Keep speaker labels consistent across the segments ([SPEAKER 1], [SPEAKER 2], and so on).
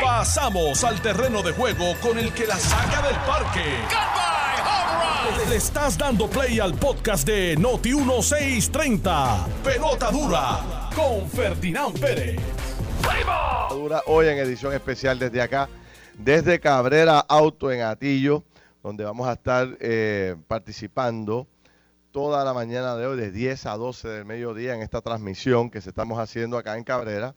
[SPEAKER 1] Pasamos al terreno de juego con el que la saca del parque. Le estás dando play al podcast de Noti 1630. Pelota dura con Ferdinand Pérez.
[SPEAKER 2] Dura hoy en edición especial desde acá, desde Cabrera Auto en Atillo, donde vamos a estar eh, participando toda la mañana de hoy, de 10 a 12 del mediodía, en esta transmisión que se estamos haciendo acá en Cabrera.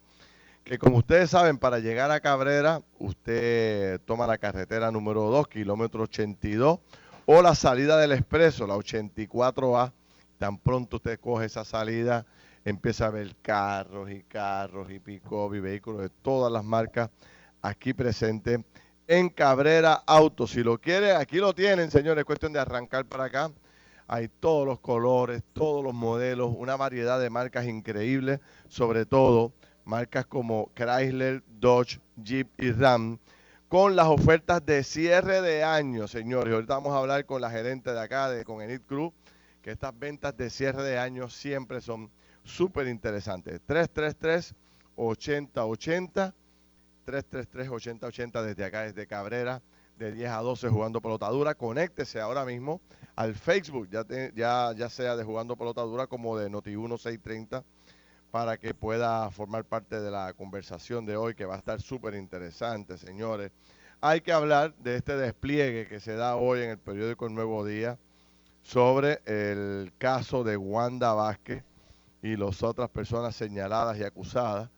[SPEAKER 2] Que como ustedes saben, para llegar a Cabrera, usted toma la carretera número 2, kilómetro 82, o la salida del expreso, la 84A. Tan pronto usted coge esa salida, empieza a ver carros y carros y pick y vehículos de todas las marcas aquí presentes en Cabrera Auto. Si lo quiere, aquí lo tienen, señores. Es cuestión de arrancar para acá. Hay todos los colores, todos los modelos, una variedad de marcas increíbles, sobre todo marcas como Chrysler, Dodge, Jeep y Ram, con las ofertas de cierre de año, señores. Ahorita vamos a hablar con la gerente de acá, de, con Enid Cruz, que estas ventas de cierre de año siempre son súper interesantes. 333-8080, 333-8080 desde acá, desde Cabrera, de 10 a 12 jugando pelotadura. Conéctese ahora mismo al Facebook, ya, ya, ya sea de jugando pelotadura como de Noti1 630, para que pueda formar parte de la conversación de hoy, que va a estar súper interesante, señores. Hay que hablar de este despliegue que se da hoy en el periódico El Nuevo Día sobre el caso de Wanda Vázquez y las otras personas señaladas y acusadas.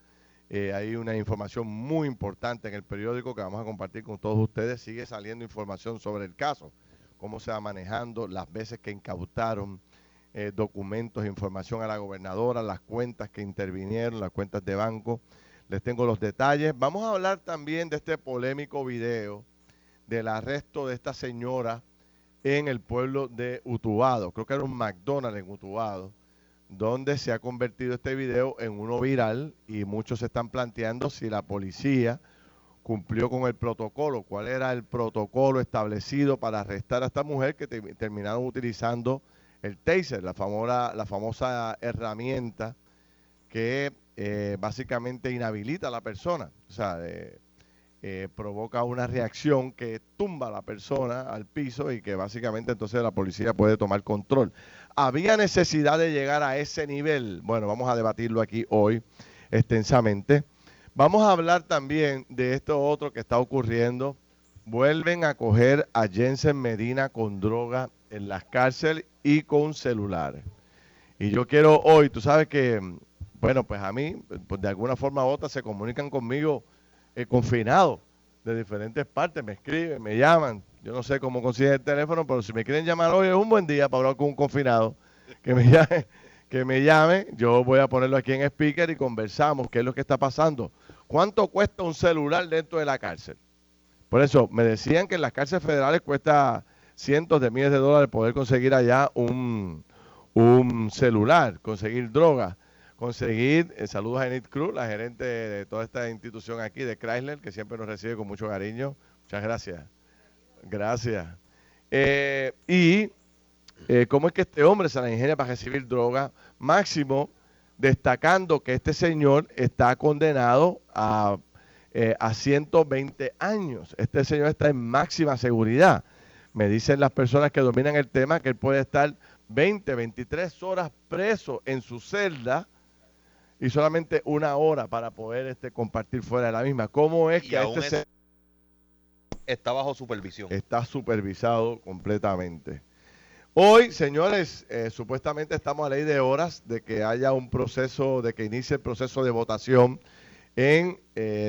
[SPEAKER 2] Eh, hay una información muy importante en el periódico que vamos a compartir con todos ustedes. Sigue saliendo información sobre el caso, cómo se va manejando, las veces que incautaron eh, documentos, información a la gobernadora, las cuentas que intervinieron, las cuentas de banco. Les tengo los detalles. Vamos a hablar también de este polémico video del arresto de esta señora en el pueblo de Utubado. Creo que era un McDonald's en Utubado donde se ha convertido este video en uno viral y muchos se están planteando si la policía cumplió con el protocolo, cuál era el protocolo establecido para arrestar a esta mujer que terminaron utilizando el taser, la famosa, la famosa herramienta que eh, básicamente inhabilita a la persona, o sea, eh, eh, provoca una reacción que tumba a la persona al piso y que básicamente entonces la policía puede tomar control. ¿Había necesidad de llegar a ese nivel? Bueno, vamos a debatirlo aquí hoy extensamente. Vamos a hablar también de esto otro que está ocurriendo. Vuelven a coger a Jensen Medina con droga en las cárceles y con celulares. Y yo quiero hoy, tú sabes que, bueno, pues a mí, pues de alguna forma u otra, se comunican conmigo eh, confinados de diferentes partes, me escriben, me llaman, yo no sé cómo consiguen el teléfono, pero si me quieren llamar hoy es un buen día para hablar con un confinado. Que me llame, que me llame. Yo voy a ponerlo aquí en speaker y conversamos qué es lo que está pasando. ¿Cuánto cuesta un celular dentro de la cárcel? Por eso, me decían que en las cárceles federales cuesta cientos de miles de dólares poder conseguir allá un, celular, conseguir droga, conseguir, eh, saludos a Enid Cruz, la gerente de toda esta institución aquí de Chrysler, que siempre nos recibe con mucho cariño. Muchas gracias. Gracias. Eh, y eh, cómo es que este hombre se la ingenia para recibir droga, máximo destacando que este señor está condenado a, eh, a 120 años. Este señor está en máxima seguridad. Me dicen las personas que dominan el tema que él puede estar 20, 23 horas preso en su celda y solamente una hora para poder este, compartir fuera de la misma. ¿Cómo es que a este
[SPEAKER 3] está bajo supervisión.
[SPEAKER 2] Está supervisado completamente. Hoy, señores, eh, supuestamente estamos a ley de horas de que haya un proceso, de que inicie el proceso de votación en,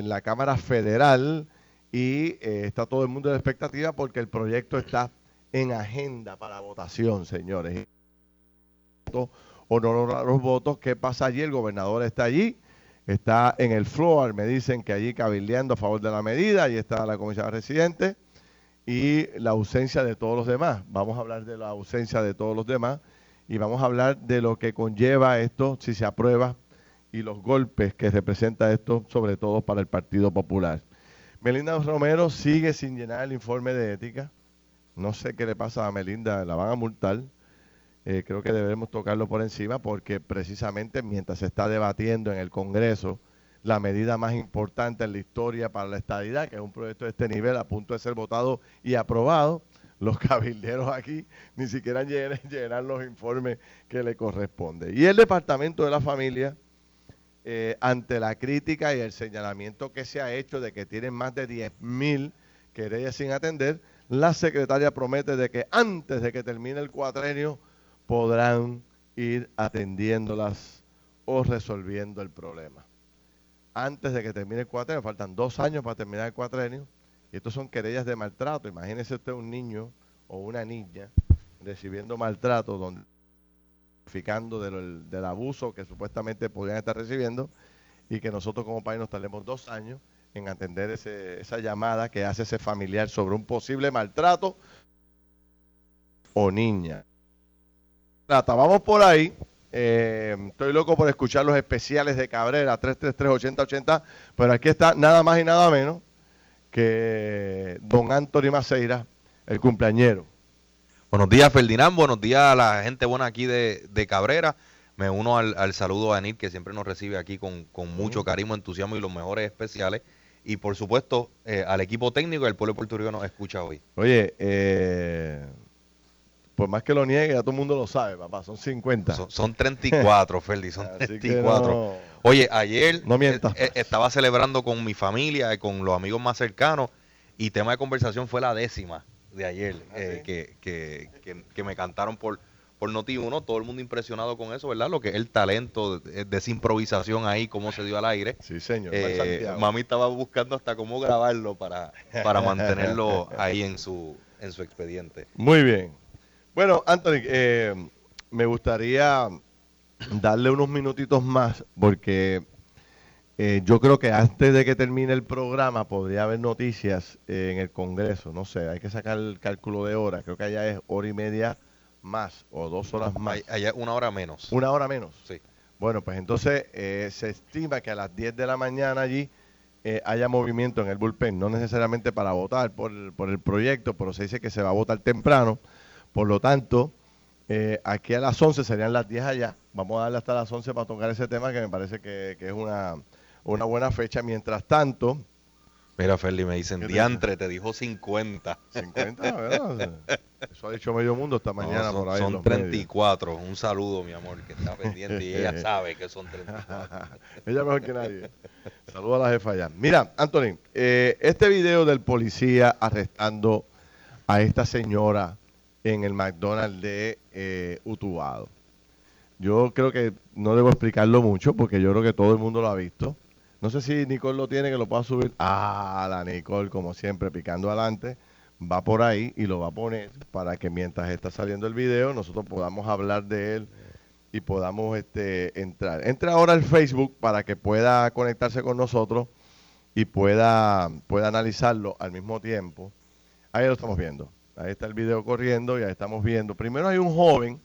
[SPEAKER 2] la Cámara Federal y eh, está todo el mundo en expectativa porque el proyecto está en agenda para votación, señores. O no los votos, ¿qué pasa allí? El gobernador está allí está en el floor, me dicen que allí cabildeando a favor de la medida, ahí está la comisión residente y la ausencia de todos los demás. Vamos a hablar de la ausencia de todos los demás y vamos a hablar de lo que conlleva esto si se aprueba y los golpes que representa esto, sobre todo para el Partido Popular. Melinda Romero sigue sin llenar el informe de ética. No sé qué le pasa a Melinda, la van a multar. Eh, creo que debemos tocarlo por encima porque precisamente mientras se está debatiendo en el Congreso la medida más importante en la historia para la estadidad, que es un proyecto de este nivel a punto de ser votado y aprobado. Los cabilderos aquí ni siquiera llenan, llenan los informes que le corresponde. Y el Departamento de la Familia, eh, ante la crítica y el señalamiento que se ha hecho de que tienen más de 10 mil querellas sin atender, la secretaria promete de que antes de que termine el cuatrenio podrán ir atendiéndolas o resolviendo el problema. Antes de que termine el cuatrenio, faltan dos años para terminar el cuatrenio, y estos son querellas de maltrato. Imagínese usted un niño o una niña recibiendo maltrato, donde del, abuso que supuestamente podrían estar recibiendo, y que nosotros como país nos tardemos dos años en atender ese, esa llamada que hace ese familiar sobre un posible maltrato o niña. Vamos por ahí. Eh, estoy loco por escuchar los especiales de Cabrera, 333-8080, pero aquí está nada más y nada menos que don Anthony Maceira, el cumpleañero.
[SPEAKER 3] Buenos días, Ferdinand. Buenos días a la gente buena aquí de, de Cabrera. Me uno al, saludo a Anil, que siempre nos recibe aquí con, con mucho cariño, entusiasmo y los mejores especiales y por supuesto eh, al equipo técnico del pueblo puertorriqueño nos escucha hoy.
[SPEAKER 2] Oye, eh, por más que lo niegue, ya todo el mundo lo sabe, papá, son 50.
[SPEAKER 3] Son, 34, Ferdi, son 34. Oye, ayer
[SPEAKER 2] no eh,
[SPEAKER 3] estaba celebrando con mi familia y con los amigos más cercanos y tema de conversación fue la décima de ayer, ¿Ah, que, que, que me cantaron por por Noti1, todo el mundo impresionado con eso, ¿verdad? Lo que es el talento de, esa improvisación ahí, cómo se dio al aire.
[SPEAKER 2] Sí, señor.
[SPEAKER 3] Eh, mami estaba buscando hasta cómo grabarlo para, para mantenerlo ahí en su, en su expediente.
[SPEAKER 2] Muy bien. Bueno, Anthony, eh, me gustaría darle unos minutitos más porque eh, yo creo que antes de que termine el programa podría haber noticias en el Congreso. No sé, hay que sacar el cálculo de hora. Creo que allá es hora y media más o dos horas más.
[SPEAKER 3] Allá una hora menos.
[SPEAKER 2] Una hora menos.
[SPEAKER 3] Sí.
[SPEAKER 2] Bueno, pues entonces eh, se estima que a las 10 de la mañana allí eh, haya movimiento en el bullpen, no necesariamente para votar por el, por el proyecto, pero se dice que se va a votar temprano. Por lo tanto, eh, aquí a las 11 serían las 10 allá. Vamos a darle hasta las 11 para tocar ese tema que me parece que, que es una, una buena fecha. Mientras tanto,
[SPEAKER 3] Mira, Ferli, me dicen, diantre, te dijo 50.
[SPEAKER 2] 50, ¿verdad? Eso ha dicho medio mundo esta mañana
[SPEAKER 3] por
[SPEAKER 2] ahí.
[SPEAKER 3] Son 34. Un saludo, mi amor, que está pendiente y ella sabe que son 34.
[SPEAKER 2] ella mejor que nadie. Saludo a la jefa allá. Mira, Anthony, eh, este video del policía arrestando a esta señora en el McDonald's de eh, Utubado. Yo creo que no debo explicarlo mucho porque yo creo que todo el mundo lo ha visto. No sé si Nicole lo tiene, que lo pueda subir. Ah, la Nicole, como siempre, picando adelante, va por ahí y lo va a poner para que mientras está saliendo el video, nosotros podamos hablar de él y podamos este, entrar. Entre ahora al Facebook para que pueda conectarse con nosotros y pueda, pueda analizarlo al mismo tiempo. Ahí lo estamos viendo. Ahí está el video corriendo y ahí estamos viendo. Primero hay un joven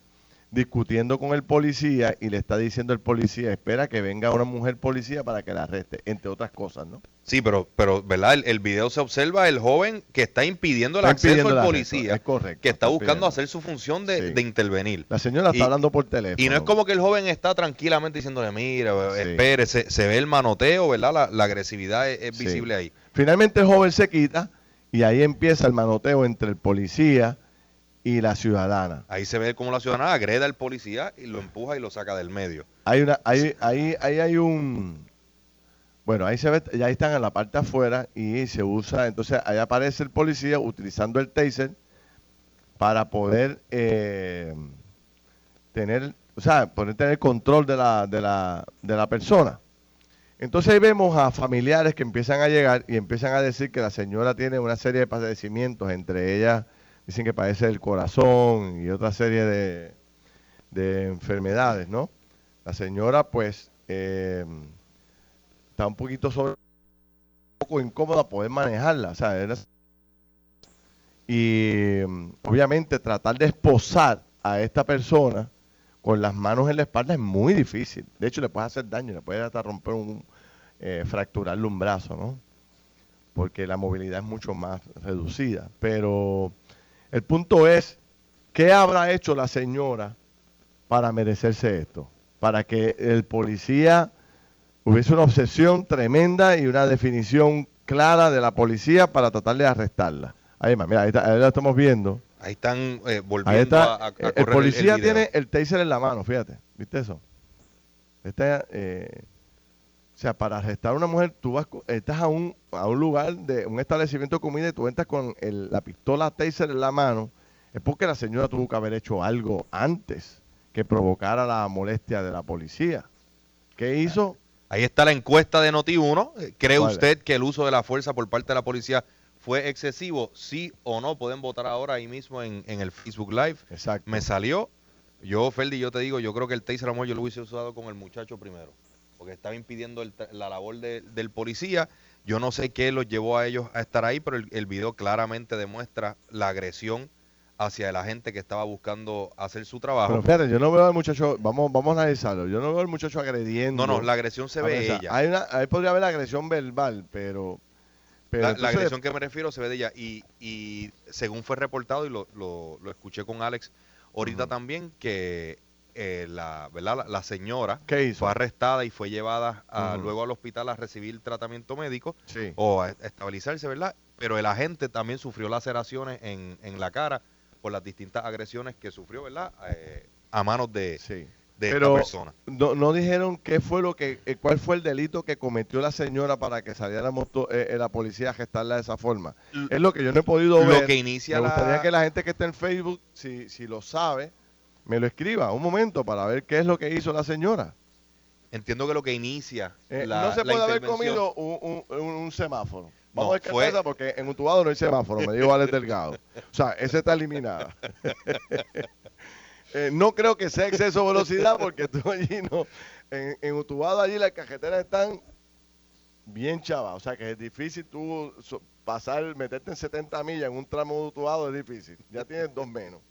[SPEAKER 2] discutiendo con el policía y le está diciendo el policía, espera que venga una mujer policía para que la arreste, entre otras cosas, ¿no?
[SPEAKER 3] Sí, pero, pero ¿verdad? El, video se observa el joven que está impidiendo el acceso al policía,
[SPEAKER 2] correcto,
[SPEAKER 3] que está, buscando hacer su función de, intervenir.
[SPEAKER 2] La señora está hablando por teléfono.
[SPEAKER 3] Y no es como que el joven está tranquilamente diciéndole, mira, espere, se, ve el manoteo, ¿verdad? La, agresividad es, visible ahí.
[SPEAKER 2] Finalmente el joven se quita y ahí empieza el manoteo entre el policía y la ciudadana.
[SPEAKER 3] Ahí se ve cómo la ciudadana agreda al policía y lo empuja y lo saca del medio.
[SPEAKER 2] Hay una, ahí, ahí, ahí hay un, bueno, ahí se ve, ya están en la parte afuera y se usa, entonces ahí aparece el policía utilizando el taser para poder eh, tener, o sea, poder tener control de la, de la, de la persona. Entonces ahí vemos a familiares que empiezan a llegar y empiezan a decir que la señora tiene una serie de padecimientos, entre ellas dicen que padece el corazón y otra serie de, enfermedades, ¿no? La señora, pues, eh, está un poquito sobre, un poco incómoda poder manejarla, o sea, y obviamente tratar de esposar a esta persona con las manos en la espalda es muy difícil. De hecho, le puede hacer daño, le puede hasta romper un, eh, fracturarle un brazo, ¿no? Porque la movilidad es mucho más reducida. Pero el punto es, ¿qué habrá hecho la señora para merecerse esto? Para que el policía hubiese una obsesión tremenda y una definición clara de la policía para tratar de arrestarla. Ahí más, mira, ahí, está, ahí la estamos viendo.
[SPEAKER 3] Ahí están eh,
[SPEAKER 2] Ahí
[SPEAKER 3] volviendo
[SPEAKER 2] está.
[SPEAKER 3] a, a- a
[SPEAKER 2] el
[SPEAKER 3] correr
[SPEAKER 2] policía tiene el taser en la mano, fíjate. ¿Viste eso? Este, eh, o sea, para arrestar a una mujer, tú vas, estás a un, a un lugar de un establecimiento de comida y tú entras con el- la pistola taser en la mano. Es porque la señora tuvo que haber hecho algo antes que provocara la molestia de la policía. ¿Qué hizo?
[SPEAKER 3] Ahí está la encuesta de Noti1. Eh, ¿Cree usted que el uso de la fuerza por parte de la policía fue excesivo? Sí o no. Pueden votar ahora ahí mismo en, en el Facebook Live.
[SPEAKER 2] Exacto.
[SPEAKER 3] Me salió. Yo, Ferdi, yo te digo, yo creo que el taser, amor, yo lo hubiese usado con el muchacho primero. Porque estaba impidiendo el la labor de- del policía. Yo no sé qué los llevó a ellos a estar ahí, pero el, el video claramente demuestra la agresión hacia la gente que estaba buscando hacer su trabajo.
[SPEAKER 2] Pero fíjate, yo no veo al muchacho, vamos, vamos a analizarlo. Yo no veo al muchacho agrediendo.
[SPEAKER 3] no, no, la agresión se ve
[SPEAKER 2] sea,
[SPEAKER 3] ella.
[SPEAKER 2] Hay una, ahí podría haber agresión verbal, pero. pero
[SPEAKER 3] la, agresión que me refiero se ve de ella. Y, y según fue reportado, y lo, lo- lo escuché con Alex ahorita también, que eh, la, ¿verdad? La, la señora fue arrestada y fue llevada a- luego al hospital a recibir tratamiento médico
[SPEAKER 2] Sí.
[SPEAKER 3] o a estabilizarse, ¿verdad? Pero el agente también sufrió laceraciones en, en la cara por las distintas agresiones que sufrió, ¿verdad? Eh, a manos de,
[SPEAKER 2] Sí.
[SPEAKER 3] de
[SPEAKER 2] Pero
[SPEAKER 3] esta persona.
[SPEAKER 2] no, no dijeron qué fue lo que, eh, cuál fue el delito que cometió la señora para que saliera moto- eh, eh, la policía a gestarla de esa forma. Es lo que yo no he podido
[SPEAKER 3] Lo
[SPEAKER 2] ver.
[SPEAKER 3] que inicia
[SPEAKER 2] Me gustaría
[SPEAKER 3] la-
[SPEAKER 2] que la gente que está en Facebook, si, si lo sabe, me lo escriba un momento para ver qué es lo que hizo la señora.
[SPEAKER 3] Entiendo que lo que inicia
[SPEAKER 2] Eh,
[SPEAKER 3] la,
[SPEAKER 2] no se puede haber comido un, un- un- un semáforo.
[SPEAKER 3] No,
[SPEAKER 2] Vamos a ver qué
[SPEAKER 3] fue-
[SPEAKER 2] porque en Utuado no hay semáforo, me dijo Alex Delgado. O sea, esa está eliminada. Eh, no creo que sea exceso de velocidad porque tú allí no. En, en Utuado allí las cajeteras están bien chavas. O sea que es difícil tú pasar, meterte en 70 millas en un tramo de Utuado es difícil. Ya tienes dos menos.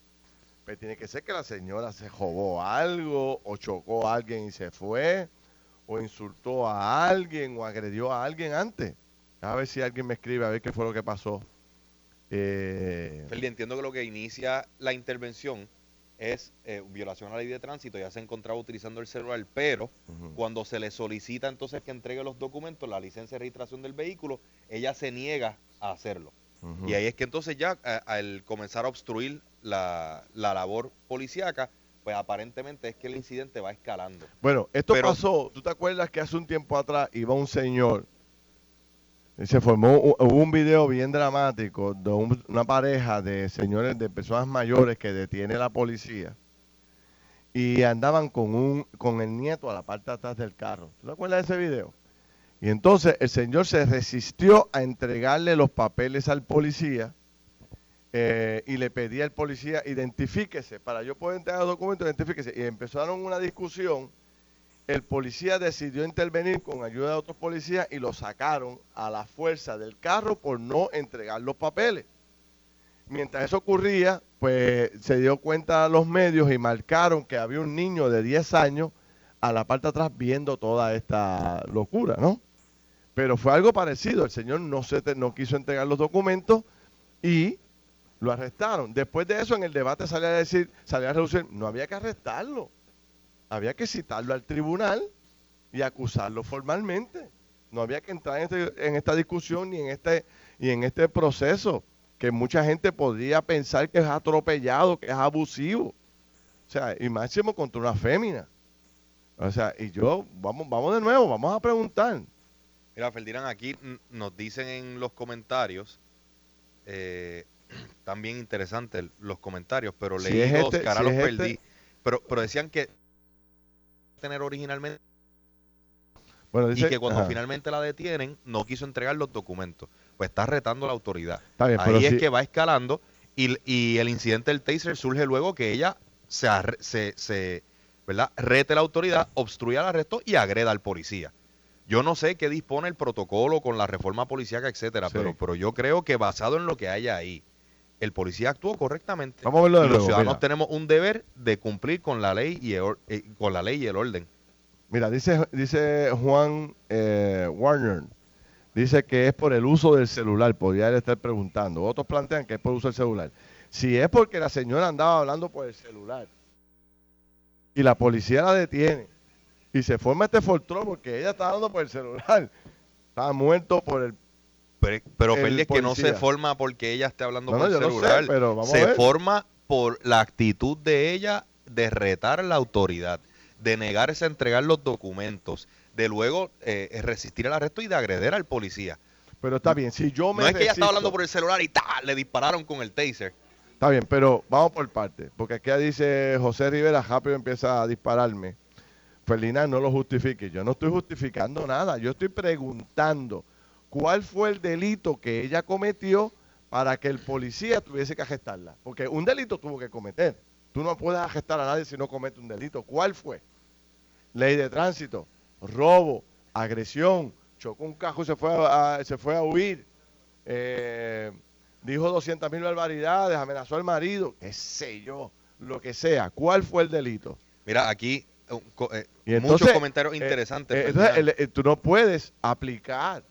[SPEAKER 2] Pero tiene que ser que la señora se robó algo o chocó a alguien y se fue o insultó a alguien o agredió a alguien antes. A ver si alguien me escribe a ver qué fue lo que pasó. Eh,
[SPEAKER 3] entiendo que lo que inicia la intervención es eh, violación a la ley de tránsito, ya se encontraba utilizando el celular, pero cuando se le solicita entonces que entregue los documentos, la licencia de registración del vehículo, ella se niega a hacerlo. Y ahí es que entonces ya a- al comenzar a obstruir la, la labor policíaca, pues aparentemente es que el incidente va escalando.
[SPEAKER 2] Bueno, esto
[SPEAKER 3] Pero-
[SPEAKER 2] pasó, ¿tú te acuerdas que hace un tiempo atrás iba un señor y se formó, hubo un video bien dramático de un- una pareja de señores, de personas mayores que detiene la policía y andaban con un con el nieto a la parte de atrás del carro. ¿Tú te acuerdas de ese video? Y entonces el señor se resistió a entregarle los papeles al policía eh, y le pedía al policía, identifíquese, para yo poder entregar los documentos, identifíquese. Y empezaron una discusión. El policía decidió intervenir con ayuda de otros policías y lo sacaron a la fuerza del carro por no entregar los papeles. Mientras eso ocurría, pues se dio cuenta los medios y marcaron que había un niño de 10 años a la parte de atrás viendo toda esta locura, ¿no? Pero fue algo parecido. El señor no, se no quiso entregar los documentos y lo arrestaron. Después de eso, en el debate salía a decir, salía a reducir, no había que arrestarlo. Había que citarlo al tribunal y acusarlo formalmente. No había que entrar en, este- en esta discusión ni en este, y en este proceso que mucha gente podría pensar que es atropellado, que es abusivo. O sea, y máximo contra una fémina. O sea, y yo, vamos, vamos de nuevo, vamos a preguntar.
[SPEAKER 3] Mira, Ferdinand, aquí nos dicen en los comentarios, eh, también interesantes los comentarios, pero
[SPEAKER 2] Si
[SPEAKER 3] leí
[SPEAKER 2] es
[SPEAKER 3] dos,
[SPEAKER 2] este-
[SPEAKER 3] que ahora
[SPEAKER 2] si
[SPEAKER 3] los
[SPEAKER 2] es
[SPEAKER 3] perdí.
[SPEAKER 2] este-
[SPEAKER 3] Pero, pero decían que tener originalmente
[SPEAKER 2] Bueno,
[SPEAKER 3] y que cuando
[SPEAKER 2] ajá,
[SPEAKER 3] finalmente la detienen no quiso entregar los documentos. Pues está retando a la autoridad.
[SPEAKER 2] está bien, pero
[SPEAKER 3] Ahí es
[SPEAKER 2] si-
[SPEAKER 3] que va escalando y, y el incidente del taser surge luego que ella se, arre- se, se, ¿verdad? rete la autoridad, obstruye el arresto y agreda al policía. Yo no sé qué dispone el protocolo con la reforma policíaca, etcétera,
[SPEAKER 2] Sí.
[SPEAKER 3] pero, pero yo creo que basado en lo que haya ahí, el policía actuó correctamente.
[SPEAKER 2] Vamos a verlo de
[SPEAKER 3] los ciudadanos
[SPEAKER 2] mira.
[SPEAKER 3] tenemos un deber de cumplir con la ley y el, eh, con la ley y el orden.
[SPEAKER 2] Mira, dice, dice Juan eh, Warner, dice que es por el uso del celular, podría él estar preguntando. Otros plantean que es por uso del celular. Si es porque la señora andaba hablando por el celular y la policía la detiene Y se forma este fortrón porque ella está hablando por el celular. Estaba muerto por el
[SPEAKER 3] Pero, pero es que no se forma porque ella esté hablando
[SPEAKER 2] No,
[SPEAKER 3] por
[SPEAKER 2] no, sé,
[SPEAKER 3] celular.
[SPEAKER 2] pero vamos a
[SPEAKER 3] se
[SPEAKER 2] ver.
[SPEAKER 3] forma por la actitud de ella de retar a la autoridad, de negarse a entregar los documentos, de luego eh, resistir el arresto y de agreder al policía.
[SPEAKER 2] Pero está bien, si yo me
[SPEAKER 3] No es que ella estaba hablando por el celular y ¡ta! le dispararon con el taser.
[SPEAKER 2] Está bien, pero vamos por parte. Porque aquí dice José Rivera, rápido empieza a dispararme. Ferdinand, no lo justifique. Yo no estoy justificando nada. Yo estoy preguntando cuál fue el delito que ella cometió para que el policía tuviese que arrestarla. Porque un delito tuvo que cometer. Tú no puedes arrestar a nadie si no comete un delito. ¿Cuál fue? Ley de tránsito, robo, agresión, chocó un cajo y se fue a, a- se fue a huir. Eh, dijo 200 mil barbaridades, amenazó al marido, qué sé yo, lo que sea. ¿Cuál fue el delito?
[SPEAKER 3] Mira, aquí eh, eh, muchos comentarios interesantes.
[SPEAKER 2] eh,
[SPEAKER 3] Ferdinand.
[SPEAKER 2] entonces, el- tú no puedes aplicar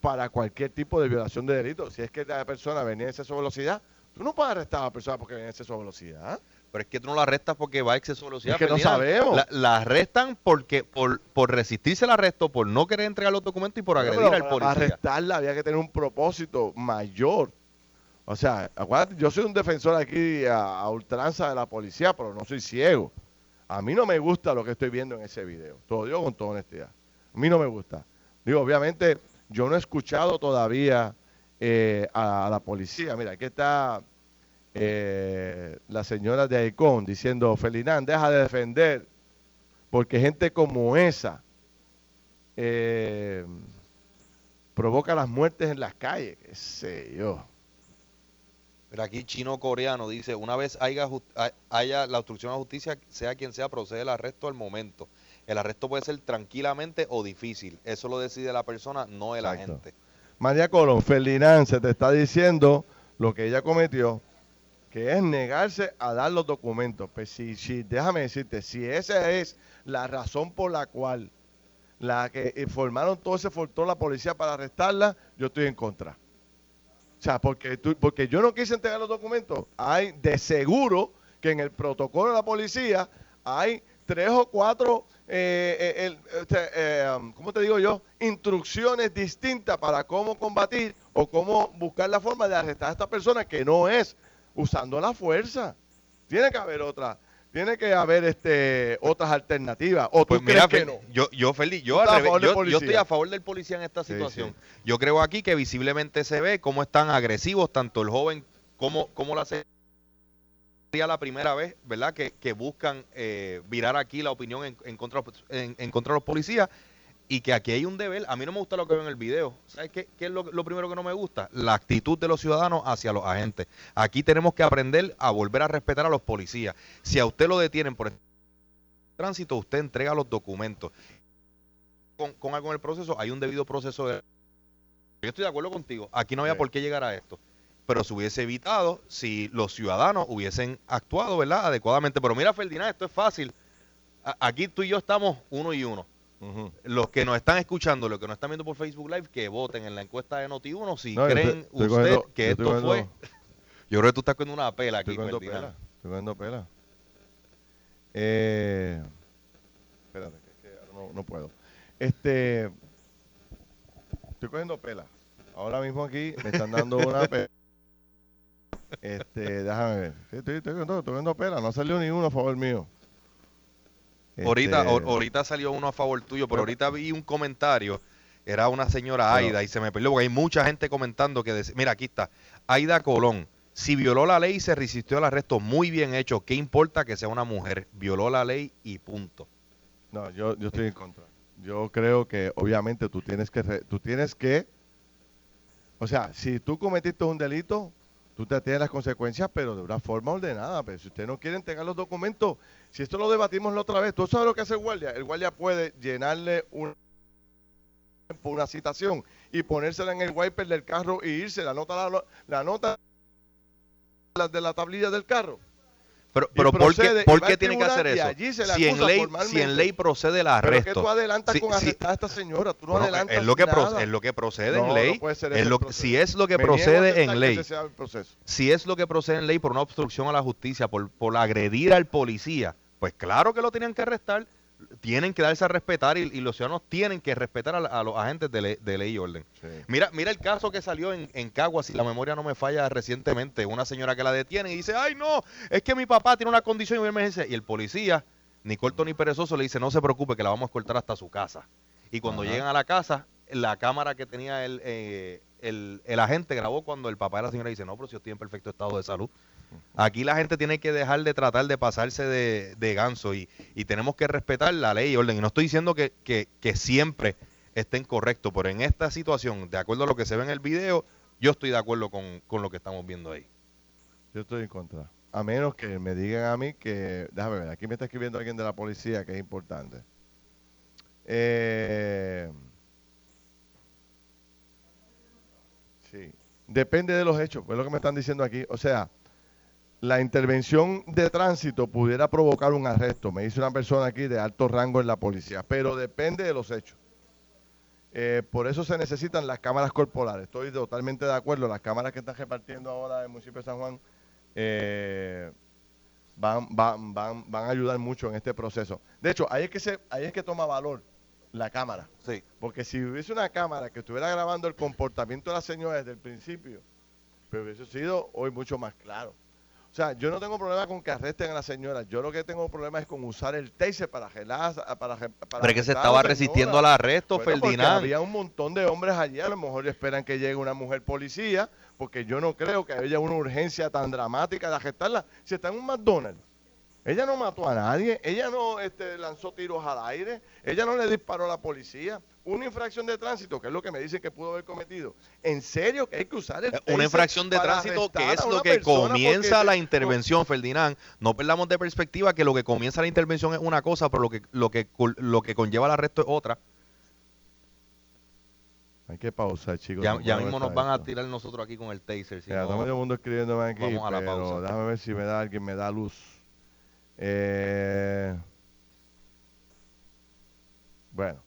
[SPEAKER 2] para cualquier tipo de violación de delito. Si es que la persona venía en exceso de velocidad, tú no puedes arrestar a la persona porque venía en exceso de velocidad.
[SPEAKER 3] Pero es que tú no la arrestas porque va a exceso de velocidad.
[SPEAKER 2] Es que no sabemos.
[SPEAKER 3] La, la arrestan porque por, por resistirse al arresto, por no querer entregar los documentos y por agredir
[SPEAKER 2] Pero
[SPEAKER 3] al
[SPEAKER 2] para
[SPEAKER 3] policía.
[SPEAKER 2] arrestarla había que tener un propósito mayor. O sea, acuérdate, yo soy un defensor aquí a, a ultranza de la policía, pero no soy ciego. A mí no me gusta lo que estoy viendo en ese video. Todo digo con toda honestidad. A mí no me gusta. Digo, obviamente, yo no he escuchado todavía eh, a, la policía. Mira, aquí está eh, la señora de Aicón diciendo, Felinán, deja de defender, porque gente como esa eh, provoca las muertes en las calles, qué sé yo.
[SPEAKER 3] Pero aquí chino coreano dice, una vez haya, la obstrucción a justicia, sea quien sea, procede el arresto al momento. El arresto puede ser tranquilamente o difícil. Eso lo decide la persona, no el
[SPEAKER 2] Exacto.
[SPEAKER 3] agente.
[SPEAKER 2] María Colón, Ferdinand se te está diciendo lo que ella cometió, que es negarse a dar los documentos. Pues si, si, déjame decirte, si esa es la razón por la cual la que eh, formaron todo ese fortón la policía para arrestarla, yo estoy en contra. Sea, porque, porque yo no quise entregar los documentos. Hay de seguro que en el protocolo de la policía hay tres o cuatro, eh, eh, eh, um, ¿cómo te digo yo? Instrucciones distintas para cómo combatir o cómo buscar la forma de arrestar a esta persona que no es usando la fuerza. Tiene que haber otra, tiene que haber este otras alternativas. ¿O tú
[SPEAKER 3] Pues mira,
[SPEAKER 2] crees que no?
[SPEAKER 3] yo, yo, Feli, yo, al revés, estoy a favor del policía en esta
[SPEAKER 2] Sí,
[SPEAKER 3] situación.
[SPEAKER 2] sí.
[SPEAKER 3] Yo creo aquí que visiblemente se ve cómo están agresivos tanto el joven como, como la sería la primera vez, ¿verdad? Que, que buscan eh, virar aquí la opinión en, en contra, en, en contra de los policías y que aquí hay un deber. A mí no me gusta lo que veo en el video. ¿Sabes qué, qué es lo, lo primero que no me gusta? La actitud de los ciudadanos hacia los agentes. Aquí tenemos que aprender a volver a respetar a los policías. Si a usted lo detienen por tránsito, usted entrega los documentos. Con, con algo en el proceso, hay un debido proceso de... Yo estoy de acuerdo contigo. Aquí no había
[SPEAKER 2] Sí.
[SPEAKER 3] por qué llegar a esto. Pero se hubiese evitado si los ciudadanos hubiesen actuado, ¿verdad? Adecuadamente. Pero mira, Ferdinand, esto es fácil. A- Aquí tú y yo estamos uno y uno. Los que nos están escuchando, los que nos están viendo por Facebook Live, que voten en la encuesta de Noti1 si
[SPEAKER 2] No,
[SPEAKER 3] creen
[SPEAKER 2] estoy- estoy
[SPEAKER 3] usted
[SPEAKER 2] cogiendo-
[SPEAKER 3] que esto
[SPEAKER 2] estoy
[SPEAKER 3] fue... Yo creo que tú estás cogiendo una pela aquí,
[SPEAKER 2] Estoy pela. Estoy cogiendo pela. Eh, espérate, que, que no, no puedo. Este, estoy cogiendo pela. Ahora mismo aquí me están dando una pela. Este, déjame ver. Estoy, estoy estoy cogiendo pela. No salió ni uno a favor mío.
[SPEAKER 3] Ahorita,
[SPEAKER 2] Este,
[SPEAKER 3] ahor- ahorita salió uno a favor tuyo, pero ahorita vi un comentario. Era una señora. Aida y se me perdió porque hay mucha gente comentando que decía, mira, aquí está, Aida Colón, si violó la ley y se resistió al arresto, muy bien hecho, ¿qué importa que sea una mujer? Violó la ley y punto.
[SPEAKER 2] No, yo, yo estoy en contra. Yo creo que obviamente tú tienes que, re- tú tienes que, o sea, si tú cometiste un delito, tú te tienes las consecuencias, pero de una forma ordenada. Pero si usted no quiere entregar los documentos, si esto lo debatimos la otra vez, ¿tú sabes lo que hace el guardia? El guardia puede llenarle un, una citación y ponérsela en el wiper del carro y irse, la nota, la, la nota de la tablilla del carro.
[SPEAKER 3] Pero, pero ¿por qué, por qué tiene que hacer eso? Si en, ley, si en ley procede el
[SPEAKER 2] Pero que
[SPEAKER 3] arresto.
[SPEAKER 2] tú adelantas
[SPEAKER 3] Sí,
[SPEAKER 2] con arrestar a esta señora, tú no
[SPEAKER 3] Bueno,
[SPEAKER 2] adelantas
[SPEAKER 3] es, lo que
[SPEAKER 2] nada.
[SPEAKER 3] es lo que procede
[SPEAKER 2] No,
[SPEAKER 3] en ley. es lo, si es lo que
[SPEAKER 2] Me
[SPEAKER 3] procede en ley, si es lo que procede en ley por una obstrucción a la justicia, por, por agredir al policía, Pues claro que lo tenían que arrestar. Tienen que darse a respetar y, los ciudadanos tienen que respetar a, los agentes de, ley y orden. Mira, mira el caso que salió en, en Caguas, si la memoria no me falla recientemente. Una señora que la detiene y dice, ay no, es que mi papá tiene una condición de emergencia. Y el policía, ni corto ni perezoso, le dice, no se preocupe que la vamos a cortar hasta su casa. Y cuando llegan a la casa, la cámara que tenía el, eh, el, el, agente grabó cuando el papá de la señora dice, no, pero si yo estoy en perfecto estado de salud. Aquí la gente tiene que dejar de tratar de pasarse de, ganso y, tenemos que respetar la ley y orden. Y no estoy diciendo que, siempre estén correctos, pero en esta situación, de acuerdo a lo que se ve en el video, yo estoy de acuerdo con, lo que estamos viendo ahí.
[SPEAKER 2] Yo estoy en contra. A menos que me digan a mí que, déjame ver, aquí me está escribiendo alguien de la policía que es importante. Eh, sí, depende de los hechos, es lo que me están diciendo aquí. O sea, la intervención de tránsito pudiera provocar un arresto. Me dice una persona aquí de alto rango en la policía, pero depende de los hechos. Eh, por eso se necesitan las cámaras corporales. Estoy totalmente de acuerdo. Las cámaras que están repartiendo ahora en el municipio de San Juan eh, van, van, van, van a ayudar mucho en este proceso. De hecho, ahí es que, se, ahí es que toma valor la cámara.
[SPEAKER 3] Sí.
[SPEAKER 2] Porque si hubiese una cámara que estuviera grabando el comportamiento de la señora desde el principio, pues hubiese sido hoy mucho más claro. O sea, yo no tengo problema con que arresten a la señora. Yo lo que tengo problema es con usar el taser para gelar. Para, para
[SPEAKER 3] Pero es que se estaba resistiendo al arresto, Ferdinand.
[SPEAKER 2] Había un montón de hombres allí. A lo mejor esperan que llegue una mujer policía, porque yo no creo que haya una urgencia tan dramática de arrestarla. Si está en un McDonald's, ella no mató a nadie, ella no este, lanzó tiros al aire, ella no le disparó a la policía una infracción de tránsito, que es lo que me dicen que pudo haber cometido. ¿En serio que hay que usar el
[SPEAKER 3] Una infracción de tránsito que es lo que comienza la intervención, Ferdinand. No perdamos de perspectiva que lo que comienza la intervención es una cosa, pero lo que, lo que, lo que conlleva el arresto es otra.
[SPEAKER 2] Hay que pausar, chicos.
[SPEAKER 3] Ya, mismo nos van a tirar nosotros aquí con el taser.
[SPEAKER 2] Si no, todo el mundo escribiéndome aquí, vamos a la pausa. déjame ver si me da alguien me da luz. Eh, bueno.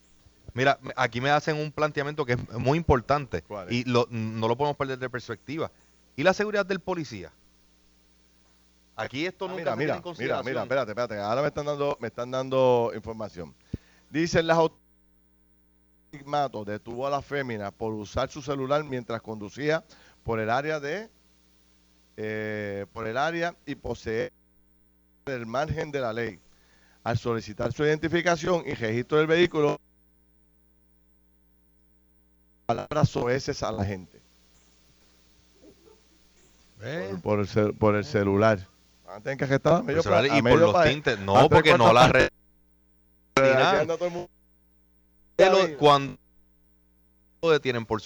[SPEAKER 3] Mira, aquí me hacen un planteamiento que es muy importante y no lo podemos perder de perspectiva. ¿Y la seguridad del policía? Aquí esto ah, nunca
[SPEAKER 2] mira, mira, Mira, mira, espérate, espérate. Ahora me están dando, me están dando información. Dicen las autoridades detuvo a la fémina por usar su celular mientras conducía por el área de eh, por el área y poseer el margen de la ley. Al solicitar su identificación y registro del vehículo, palabras soeces a la gente. Por, el por, el celular.
[SPEAKER 3] Van que gestar medio y por los tintes. No, porque no la re... Cuando detienen por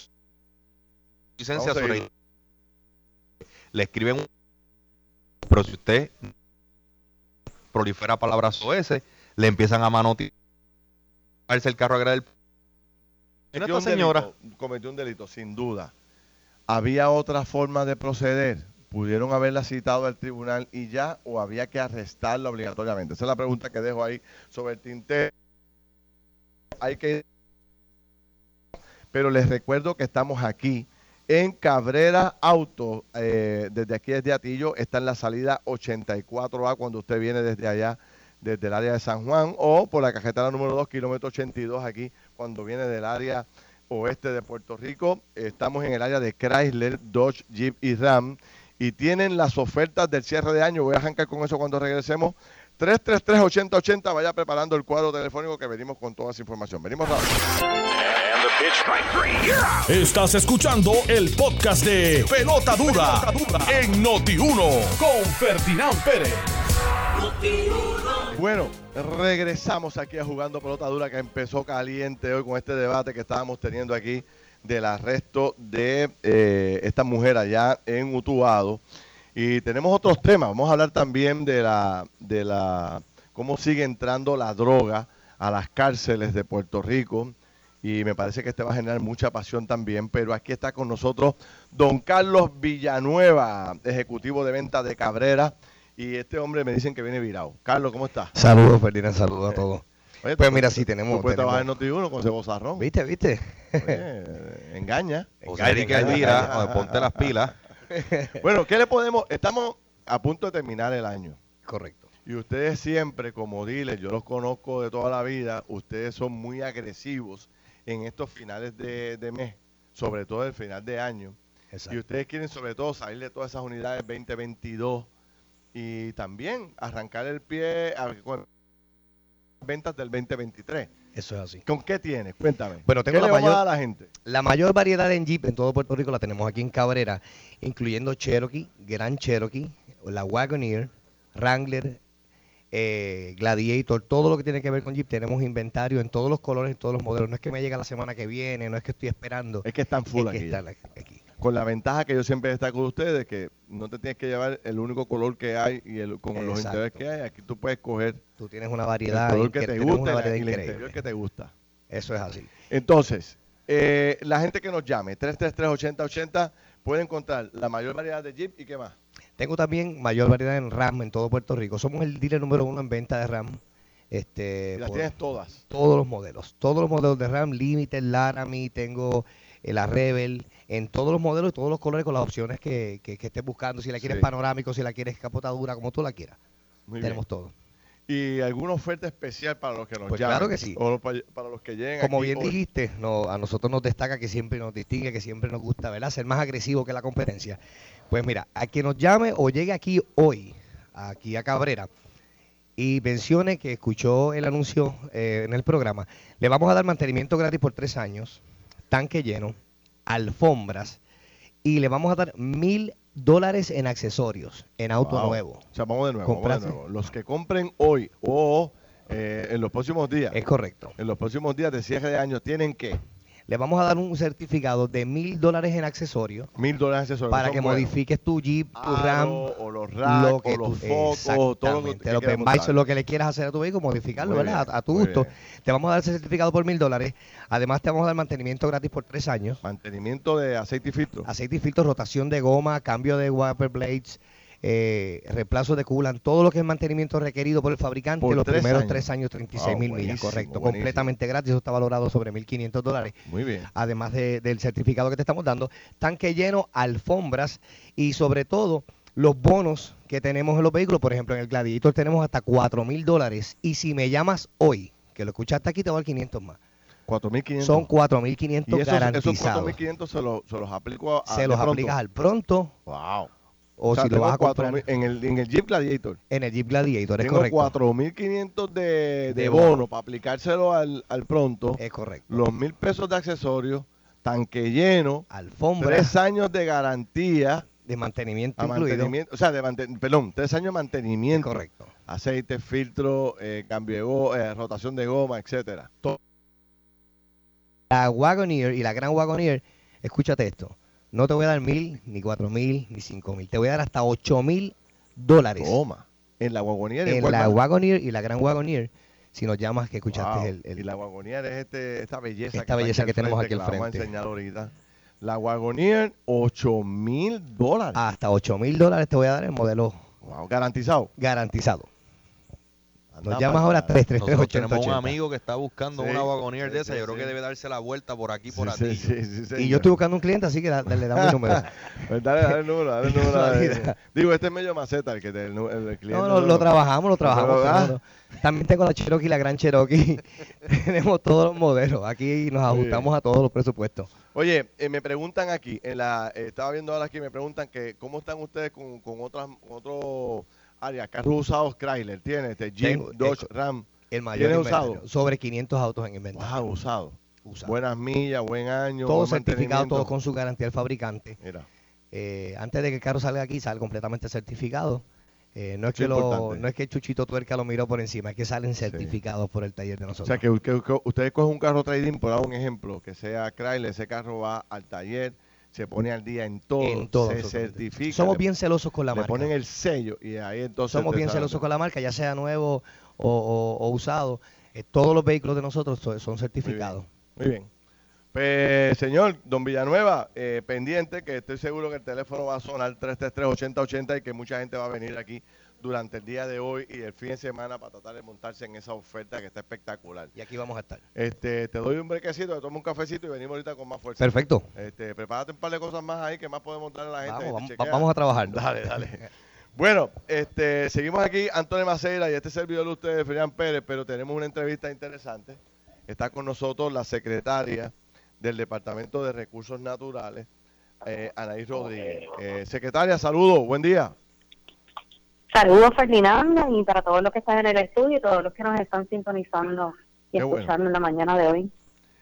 [SPEAKER 3] licencia le escriben un pero si usted prolifera palabras soeces, le empiezan a manotear el carro a del
[SPEAKER 2] esta señora cometió un delito, sin duda. ¿Había otra forma de proceder? ¿Pudieron haberla citado al tribunal y ya o había que arrestarla obligatoriamente? Esa es la pregunta que dejo ahí sobre el tinte. Hay que... Pero les recuerdo que estamos aquí en Cabrera Auto. Eh, desde aquí, desde Atillo, está en la salida 84A cuando usted viene desde allá, desde el área de San Juan, o por la cajetera número 2, kilómetro 82 aquí cuando viene del área oeste de Puerto Rico. Estamos en el área de Chrysler, Dodge, Jeep y Ram. Y tienen las ofertas del cierre de año. Voy a arrancar con eso cuando regresemos. 333-8080. Vaya preparando el cuadro telefónico que venimos con toda esa información. Venimos rápido.
[SPEAKER 1] Estás escuchando el podcast de Pelota Dura, en Noti1 con Ferdinand Pérez.
[SPEAKER 2] Bueno, regresamos aquí a Jugando Pelota Dura que empezó caliente hoy con este debate que estábamos teniendo aquí del arresto de eh, esta mujer allá en Utuado. Y tenemos otros temas. Vamos a hablar también de la, de la cómo sigue entrando la droga a las cárceles de Puerto Rico. Y me parece que este va a generar mucha pasión también. Pero aquí está con nosotros don Carlos Villanueva, ejecutivo de venta de Cabrera y este hombre me dicen que viene virado. Carlos, ¿cómo estás?
[SPEAKER 4] Saludos, Ferdinand, saludos a eh, todos. pues mira, sí tenemos.
[SPEAKER 2] Tú puedes trabajar en Noti1 con cebozarrón.
[SPEAKER 4] ¿Viste, viste?
[SPEAKER 2] engaña.
[SPEAKER 3] Engaña, engaña, ponte las pilas.
[SPEAKER 2] bueno, ¿qué le podemos...? Estamos a punto de terminar el año.
[SPEAKER 4] Correcto.
[SPEAKER 2] Y ustedes siempre, como diles, yo los conozco de toda la vida, ustedes son muy agresivos en estos finales de, de mes, sobre todo el final de año. Y ustedes quieren sobre todo salir de todas esas unidades 2022 y también arrancar el pie a, con ventas del 2023.
[SPEAKER 4] Eso es así.
[SPEAKER 2] ¿Con qué tienes? Cuéntame.
[SPEAKER 4] Bueno, tengo
[SPEAKER 2] ¿Qué
[SPEAKER 4] la
[SPEAKER 2] le
[SPEAKER 4] mayor,
[SPEAKER 2] a la gente?
[SPEAKER 4] la mayor variedad en Jeep en todo Puerto Rico la tenemos aquí en Cabrera, incluyendo Cherokee, Grand Cherokee, la Wagoneer, Wrangler, eh, Gladiator, todo lo que tiene que ver con Jeep. Tenemos inventario en todos los colores, en todos los modelos. No es que me llegue la semana que viene, no es que estoy esperando.
[SPEAKER 2] Es que están full
[SPEAKER 4] es que
[SPEAKER 2] aquí.
[SPEAKER 4] están aquí.
[SPEAKER 2] Con la ventaja que yo siempre destaco de ustedes, que no te tienes que llevar el único color que hay y el, con los interiores que hay. Aquí tú puedes coger
[SPEAKER 4] Tú tienes una
[SPEAKER 2] el
[SPEAKER 4] variedad,
[SPEAKER 2] color que te gusta y el interior que te gusta.
[SPEAKER 4] Eso es así.
[SPEAKER 2] Entonces, eh, la gente que nos llame, 333-8080, puede encontrar la mayor variedad de Jeep y qué más.
[SPEAKER 4] Tengo también mayor variedad en RAM en todo Puerto Rico. Somos el dealer número uno en venta de RAM. Este,
[SPEAKER 2] las tienes todas.
[SPEAKER 4] todos los modelos. Todos los modelos de RAM, Limited, Laramie, tengo eh, la Rebel, en todos los modelos y todos los colores con las opciones que, que, que estés buscando. Si la quieres
[SPEAKER 2] Sí.
[SPEAKER 4] panorámico, si la quieres capotadura, como tú la quieras.
[SPEAKER 2] Muy
[SPEAKER 4] Tenemos
[SPEAKER 2] bien.
[SPEAKER 4] todo.
[SPEAKER 2] ¿Y alguna oferta especial para los que nos
[SPEAKER 4] Pues
[SPEAKER 2] llamen?
[SPEAKER 4] claro que sí.
[SPEAKER 2] O para, para los que lleguen
[SPEAKER 4] Como
[SPEAKER 2] aquí
[SPEAKER 4] bien dijiste, no, a nosotros nos destaca que siempre nos distingue, que siempre nos gusta, ¿verdad? Ser más agresivo que la competencia. Pues mira, a quien nos llame o llegue aquí hoy, aquí a Cabrera, y mencione que escuchó el anuncio eh, en el programa, le vamos a dar mantenimiento gratis por tres años, tanque lleno, alfombras, y le vamos a dar mil dólares en accesorios, en auto
[SPEAKER 2] Wow.
[SPEAKER 4] nuevo.
[SPEAKER 2] O sea, vamos de nuevo, vamos de nuevo. Los que compren hoy o eh, en los próximos días,
[SPEAKER 4] Es correcto.
[SPEAKER 2] en los próximos días de cierre de año, tienen que
[SPEAKER 4] Le vamos a dar un certificado de mil dólares en accesorios
[SPEAKER 2] mil dólares accesorios.
[SPEAKER 4] para que
[SPEAKER 2] buenos.
[SPEAKER 4] modifiques tu Jeep, tu
[SPEAKER 2] Aro,
[SPEAKER 4] RAM,
[SPEAKER 2] o los racks,
[SPEAKER 4] lo que
[SPEAKER 2] o los focos, todo lo que
[SPEAKER 4] lo le quieras hacer a tu vehículo, modificarlo,
[SPEAKER 2] Muy
[SPEAKER 4] ¿verdad?
[SPEAKER 2] bien,
[SPEAKER 4] A, tu gusto.
[SPEAKER 2] bien.
[SPEAKER 4] Te vamos a dar ese certificado por mil dólares. Además, te vamos a dar mantenimiento gratis por tres años.
[SPEAKER 2] Mantenimiento de aceite y filtro.
[SPEAKER 4] Aceite y filtro, rotación de goma, cambio de wiper blades, eh, reemplazo de coolant, todo lo que es mantenimiento requerido por el fabricante,
[SPEAKER 2] Por
[SPEAKER 4] los
[SPEAKER 2] tres
[SPEAKER 4] primeros
[SPEAKER 2] años.
[SPEAKER 4] tres años, 36 mil
[SPEAKER 2] Wow,
[SPEAKER 4] millas,
[SPEAKER 2] buenísimo,
[SPEAKER 4] correcto.
[SPEAKER 2] buenísimo.
[SPEAKER 4] Completamente gratis, eso está valorado sobre 1.500 dólares
[SPEAKER 2] Muy bien.
[SPEAKER 4] además de- del certificado que te estamos dando, tanque lleno, alfombras y sobre todo los bonos que tenemos en los vehículos. Por ejemplo, en el Gladiator tenemos hasta 4 mil dólares. Y si me llamas hoy, que lo escuchaste aquí, te voy a dar 500 más.
[SPEAKER 2] 4.500.
[SPEAKER 4] Son
[SPEAKER 2] y
[SPEAKER 4] 4.500
[SPEAKER 2] esos, esos
[SPEAKER 4] garantizados.
[SPEAKER 2] 4.500 se, los- se los aplico a,
[SPEAKER 4] Se los
[SPEAKER 2] pronto.
[SPEAKER 4] aplicas al pronto
[SPEAKER 2] Wow.
[SPEAKER 4] O,
[SPEAKER 2] sea,
[SPEAKER 4] si lo vas a comprar
[SPEAKER 2] 4.000 en el, en el Jeep Gladiator.
[SPEAKER 4] en el Jeep Gladiator. Es correcto.
[SPEAKER 2] 4.500 de, de,
[SPEAKER 4] De
[SPEAKER 2] bono,
[SPEAKER 4] bono.
[SPEAKER 2] para aplicárselo al, al pronto.
[SPEAKER 4] Es correcto.
[SPEAKER 2] Los mil pesos de accesorios, tanque lleno,
[SPEAKER 4] Alfombra
[SPEAKER 2] tres años de garantía
[SPEAKER 4] de mantenimiento
[SPEAKER 2] mantenimiento, o sea, de manten- perdón, tres años de
[SPEAKER 4] Es
[SPEAKER 2] mantenimiento,
[SPEAKER 4] correcto.
[SPEAKER 2] aceite, filtro, eh, cambio de go- eh, rotación de goma, etcétera.
[SPEAKER 4] La Wagoneer y la Gran Wagoneer, escúchate esto, no te voy a dar mil, ni cuatro mil, ni cinco mil, te voy a dar hasta ocho mil dólares
[SPEAKER 2] Toma. En la wagonera
[SPEAKER 4] en la Wagoneer y la Gran Wagoneer, si nos llamas que escuchaste el, el-
[SPEAKER 2] Y la Wagoneer es este, esta belleza
[SPEAKER 4] Esta belleza que tenemos aquí al
[SPEAKER 2] la vamos a
[SPEAKER 4] frente.
[SPEAKER 2] enseñar ahorita. La Wagoneer, 8 mil dólares.
[SPEAKER 4] hasta ocho mil dólares te voy a dar el modelo
[SPEAKER 2] Wow, garantizado.
[SPEAKER 4] garantizado.
[SPEAKER 2] Anda
[SPEAKER 4] Nos llamas ahora
[SPEAKER 2] carajo.
[SPEAKER 4] 333
[SPEAKER 3] Nosotros tenemos un
[SPEAKER 4] 8080.
[SPEAKER 3] amigo que está buscando
[SPEAKER 2] Sí,
[SPEAKER 3] una wagonier
[SPEAKER 2] sí,
[SPEAKER 3] de esa.
[SPEAKER 2] sí,
[SPEAKER 3] Yo creo
[SPEAKER 2] sí.
[SPEAKER 3] que debe darse la vuelta por aquí, por
[SPEAKER 2] sí,
[SPEAKER 3] aquí.
[SPEAKER 2] sí, sí,
[SPEAKER 4] Y yo estoy buscando un cliente, así que da- le damos el número.
[SPEAKER 2] Pues dale, dale el número, dale el número. Dale. Digo, este es medio maceta, el que te, el, el cliente.
[SPEAKER 4] No, lo, lo trabajamos, lo trabajamos. no. También tengo la Cherokee, la Gran Cherokee. Tenemos todos los modelos. Aquí nos ajustamos a todos los presupuestos.
[SPEAKER 2] Oye, eh, me preguntan aquí, en la, eh, estaba viendo ahora aquí, me preguntan que cómo están ustedes con, con otras con áreas, carros usados Chrysler, tiene este Jeep,
[SPEAKER 4] Tengo,
[SPEAKER 2] Dodge, Ram,
[SPEAKER 4] El mayor
[SPEAKER 2] ¿Tiene usado?
[SPEAKER 4] Sobre 500 autos en inventario.
[SPEAKER 2] wow, usado.
[SPEAKER 4] Usado.
[SPEAKER 2] Buenas millas, buen año.
[SPEAKER 4] Todo
[SPEAKER 2] buen
[SPEAKER 4] certificado, todo con su garantía del fabricante.
[SPEAKER 2] Mira,
[SPEAKER 4] Eh, antes de que el carro salga aquí, sale completamente certificado. Eh, no, es que lo, no es que Chuchito Tuerca lo miró por encima, es que salen
[SPEAKER 2] Sí.
[SPEAKER 4] certificados por el taller de
[SPEAKER 2] o
[SPEAKER 4] nosotros.
[SPEAKER 2] sea que, que- que ustedes cogen un carro trading, por dar un ejemplo, que sea Chrysler, ese carro va al taller, se pone al día en todo,
[SPEAKER 4] en todo.
[SPEAKER 2] se certifica.
[SPEAKER 4] Somos
[SPEAKER 2] le-
[SPEAKER 4] bien celosos con la
[SPEAKER 2] le
[SPEAKER 4] marca.
[SPEAKER 2] ponen el sello y ahí entonces.
[SPEAKER 4] Somos bien celosos con la marca, ya sea nuevo o, o- o usado. Eh, todos los vehículos de nosotros so- son certificados.
[SPEAKER 2] Muy bien. Pues, señor, don Villanueva, eh, pendiente, que estoy seguro que el teléfono va a sonar 333-8080 y que mucha gente va a venir aquí durante el día de hoy y el fin de semana para tratar de montarse en esa oferta que está espectacular.
[SPEAKER 4] Y aquí vamos a estar.
[SPEAKER 2] Este, te doy un brequecito, te tomo un cafecito y venimos ahorita con más fuerza.
[SPEAKER 4] Perfecto.
[SPEAKER 2] Este, prepárate un par de cosas más ahí que más podemos darle a la gente.
[SPEAKER 4] Vamos, vamos, vamos a trabajar.
[SPEAKER 2] Dale, dale. Bueno, este, seguimos aquí, Antonio Maceira y este servidor de ustedes, Ferian Pérez, pero tenemos una entrevista interesante. Está con nosotros la secretaria del Departamento de Recursos Naturales, eh, Anaís Rodríguez. Eh, secretaria, saludos, buen día.
[SPEAKER 5] Saludos, Ferdinanda, y para todos los que están en el estudio y todos los que nos están sintonizando y escuchando en la mañana de hoy.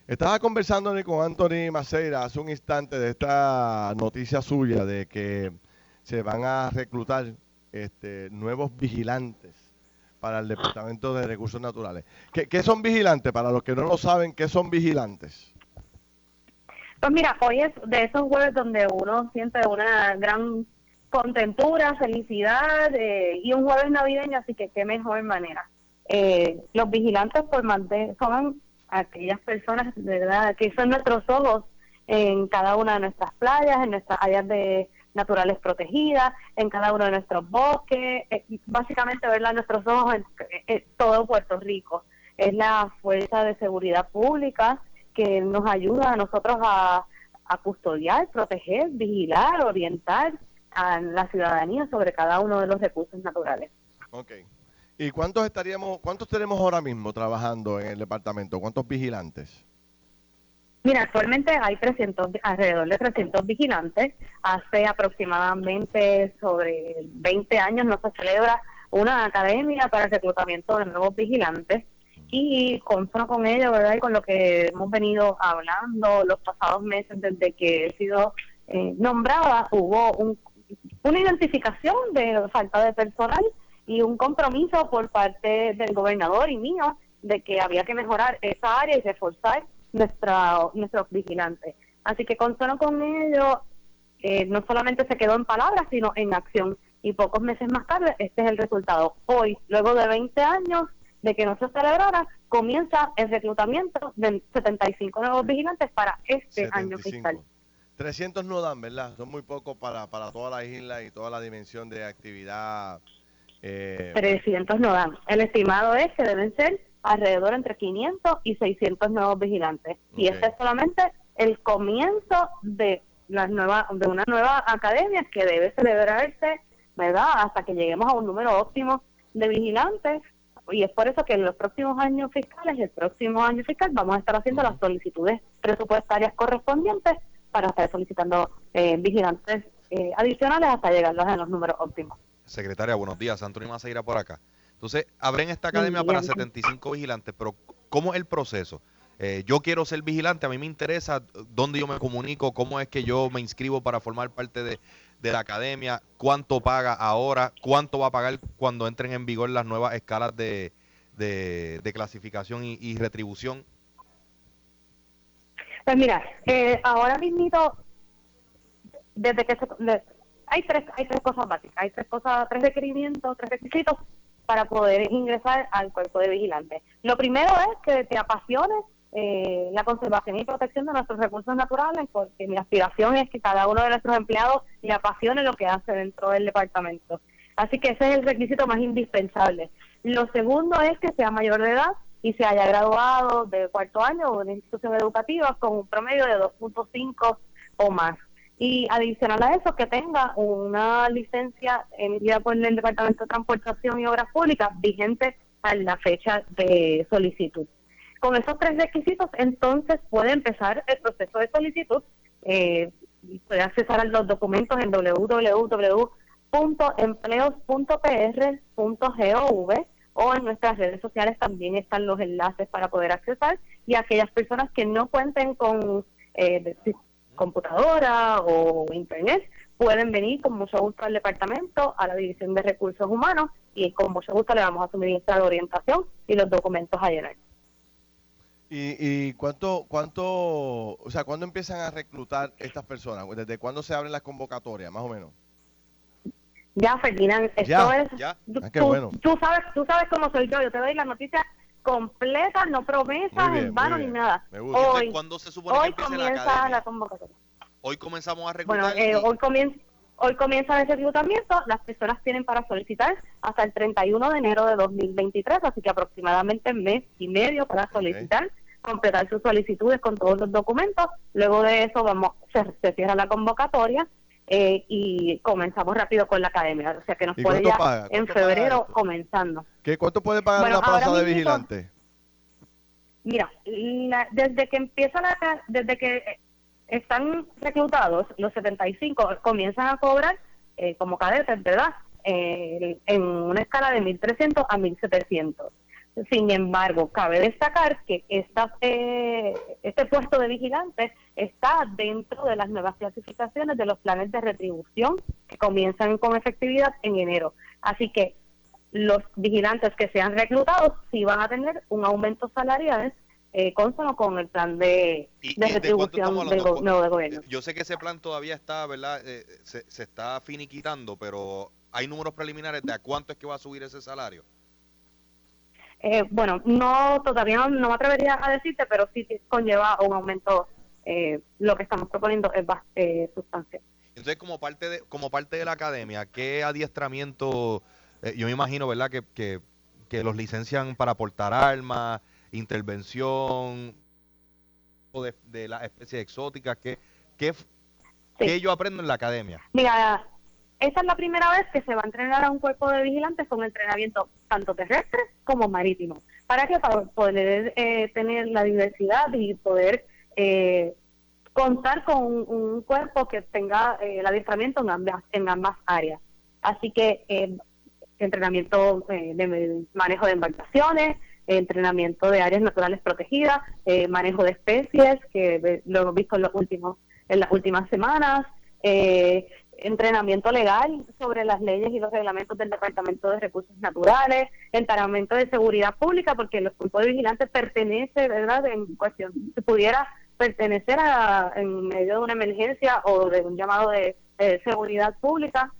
[SPEAKER 2] Estaba conversando con Anthony Maceira hace un instante de esta noticia suya de que se van a reclutar este, nuevos vigilantes para el Departamento de Recursos Naturales. ¿Qué, son vigilantes? Para los que no lo saben, ¿qué son vigilantes?
[SPEAKER 5] Pues mira, hoy es de esos jueves donde uno siente una gran contentura, felicidad eh, y un jueves navideño, así que qué mejor manera. Eh, los vigilantes por de son aquellas personas verdad que son nuestros ojos en cada una de nuestras playas, en nuestras áreas de naturales protegidas, en cada uno de nuestros bosques, eh, básicamente verla nuestros ojos en, todo Puerto Rico. Es la fuerza de seguridad pública que nos ayuda a nosotros a, custodiar, proteger, vigilar, orientar a la ciudadanía sobre cada uno de los recursos naturales.
[SPEAKER 2] Ok. ¿Y cuántos estaríamos, cuántos tenemos ahora mismo trabajando en el departamento? ¿Cuántos vigilantes?
[SPEAKER 5] Mira, actualmente hay 300, alrededor de 300 vigilantes. Hace aproximadamente sobre 20 años no se celebra una academia para el reclutamiento de nuevos vigilantes y consono con ello, ¿verdad? Y con lo que hemos venido hablando los pasados meses desde que he sido eh, nombrada, hubo un, una identificación de falta de personal y un compromiso por parte del gobernador y mío de que había que mejorar esa área y reforzar nuestra, nuestros vigilantes. Así que con solo con ello, eh, no solamente se quedó en palabras, sino en acción. Y pocos meses más tarde, este es el resultado. Hoy, luego de 20 años de que no se celebrara, comienza el reclutamiento de 75 nuevos vigilantes para este año fiscal.
[SPEAKER 2] 300 no dan, ¿verdad? Son muy pocos para, para toda la isla y toda la dimensión de actividad.
[SPEAKER 5] Eh, 300 no dan. El estimado es que deben ser alrededor entre 500 y 600 nuevos vigilantes. Y este es solamente el comienzo de la nueva, de una nueva academia que debe celebrarse, ¿verdad? Hasta que lleguemos a un número óptimo de vigilantes. Y es por eso que en los próximos años fiscales, el próximo año fiscal, vamos a estar haciendo las solicitudes presupuestarias correspondientes para estar solicitando eh, vigilantes eh, adicionales hasta llegar a los números óptimos.
[SPEAKER 3] Secretaria, buenos días. Antonio Maceira por acá. Entonces, abren esta academia para 75 vigilantes, pero ¿cómo es el proceso? Eh, yo quiero ser vigilante, a mí me interesa dónde yo me comunico, cómo es que yo me inscribo para formar parte de, la academia, cuánto paga ahora, cuánto va a pagar cuando entren en vigor las nuevas escalas de, clasificación y, retribución.
[SPEAKER 5] Pues mira, eh, ahora mismo, desde que se, hay tres hay tres cosas básicas, hay tres cosas, tres requerimientos, tres requisitos para poder ingresar al cuerpo de vigilantes. Lo primero es que te apasione eh, la conservación y protección de nuestros recursos naturales, porque mi aspiración es que cada uno de nuestros empleados le apasione lo que hace dentro del departamento. Así que ese es el requisito más indispensable. Lo segundo es que sea mayor de edad y se haya graduado de cuarto año o de institución educativa con un promedio de 2.5 o más y adicional a eso que tenga una licencia emitida por el Departamento de Transportación y Obras Públicas vigente a la fecha de solicitud. Con esos tres requisitos, entonces puede empezar el proceso de solicitud. Eh, puede accesar a los documentos en www.empleos.pr.gov o en nuestras redes sociales también están los enlaces para poder accesar y aquellas personas que no cuenten con eh, computadora o internet, pueden venir con mucho gusto al departamento, a la División de Recursos Humanos y con mucho gusto le vamos a suministrar la orientación y los documentos a llenar.
[SPEAKER 2] ¿Y, y cuánto, cuánto, o sea, cuándo empiezan a reclutar estas personas? ¿Desde cuándo se abren las convocatorias, más o menos?
[SPEAKER 5] Ya, Ferdinand, esto es... Ya. Ah, tú, sabes, tú sabes cómo soy yo, yo te doy la noticia completa, no promesas en vano ni nada.
[SPEAKER 3] Hoy, ¿Cuándo se supone
[SPEAKER 5] que comienza la, convocatoria.
[SPEAKER 3] Hoy comenzamos a reclutar.
[SPEAKER 5] Bueno, eh, hoy comienza hoy comienza ese reclutamiento, las personas tienen para solicitar hasta el 31 de enero de 2023, así que aproximadamente un mes y medio para solicitar, completar sus solicitudes con todos los documentos. Luego de eso vamos se, se cierra la convocatoria eh, y comenzamos rápido con la academia. O sea que nos puede ya en febrero comenzando.
[SPEAKER 2] ¿Qué, ¿Cuánto puede pagar una plaza de vigilante?
[SPEAKER 5] Mira, desde que empieza la, desde que están reclutados, los 75 comienzan a cobrar eh, como cadetes, ¿verdad? Eh, en una escala de 1.300 a 1.700. Sin embargo, cabe destacar que esta, eh, este puesto de vigilante está dentro de las nuevas clasificaciones de los planes de retribución que comienzan con efectividad en enero. Así que los vigilantes que sean reclutados sí van a tener un aumento salarial eh, consono con el plan de, retribución del nuevo gobierno.
[SPEAKER 3] Yo sé que ese plan todavía está, ¿verdad? Eh, se, se está finiquitando, pero ¿hay números preliminares de a cuánto es que va a subir ese salario?
[SPEAKER 5] Eh, bueno, no todavía no, me atrevería a decirte, pero sí conlleva un aumento. Eh, lo que estamos proponiendo es eh, sustancial.
[SPEAKER 3] Entonces, como parte de como parte de la academia, ¿qué adiestramiento? Eh, yo me imagino, ¿verdad? Que, que, que, los licencian para portar armas, intervención de, de las especies exóticas. ¿Qué, qué, ¿Qué yo aprendo en la academia?
[SPEAKER 5] Mira, esa es la primera vez que se va a entrenar a un cuerpo de vigilantes con entrenamiento tanto terrestre como marítimo. ¿Para qué? Para poder eh, tener la diversidad y poder eh, contar con un, cuerpo que tenga eh, el adiestramiento en ambas, en ambas áreas. Así que entrenamiento de manejo de embarcaciones, entrenamiento de áreas naturales protegidas, manejo de especies, que lo hemos visto en, los últimos, en las últimas semanas, eh, entrenamiento legal sobre las leyes y los reglamentos del Departamento de Recursos Naturales, entrenamiento de seguridad pública, porque los cuerpos de vigilantes pertenece, ¿verdad?, en cuestión, si pudiera pertenecer a, en medio de una emergencia o de un llamado de, seguridad pública,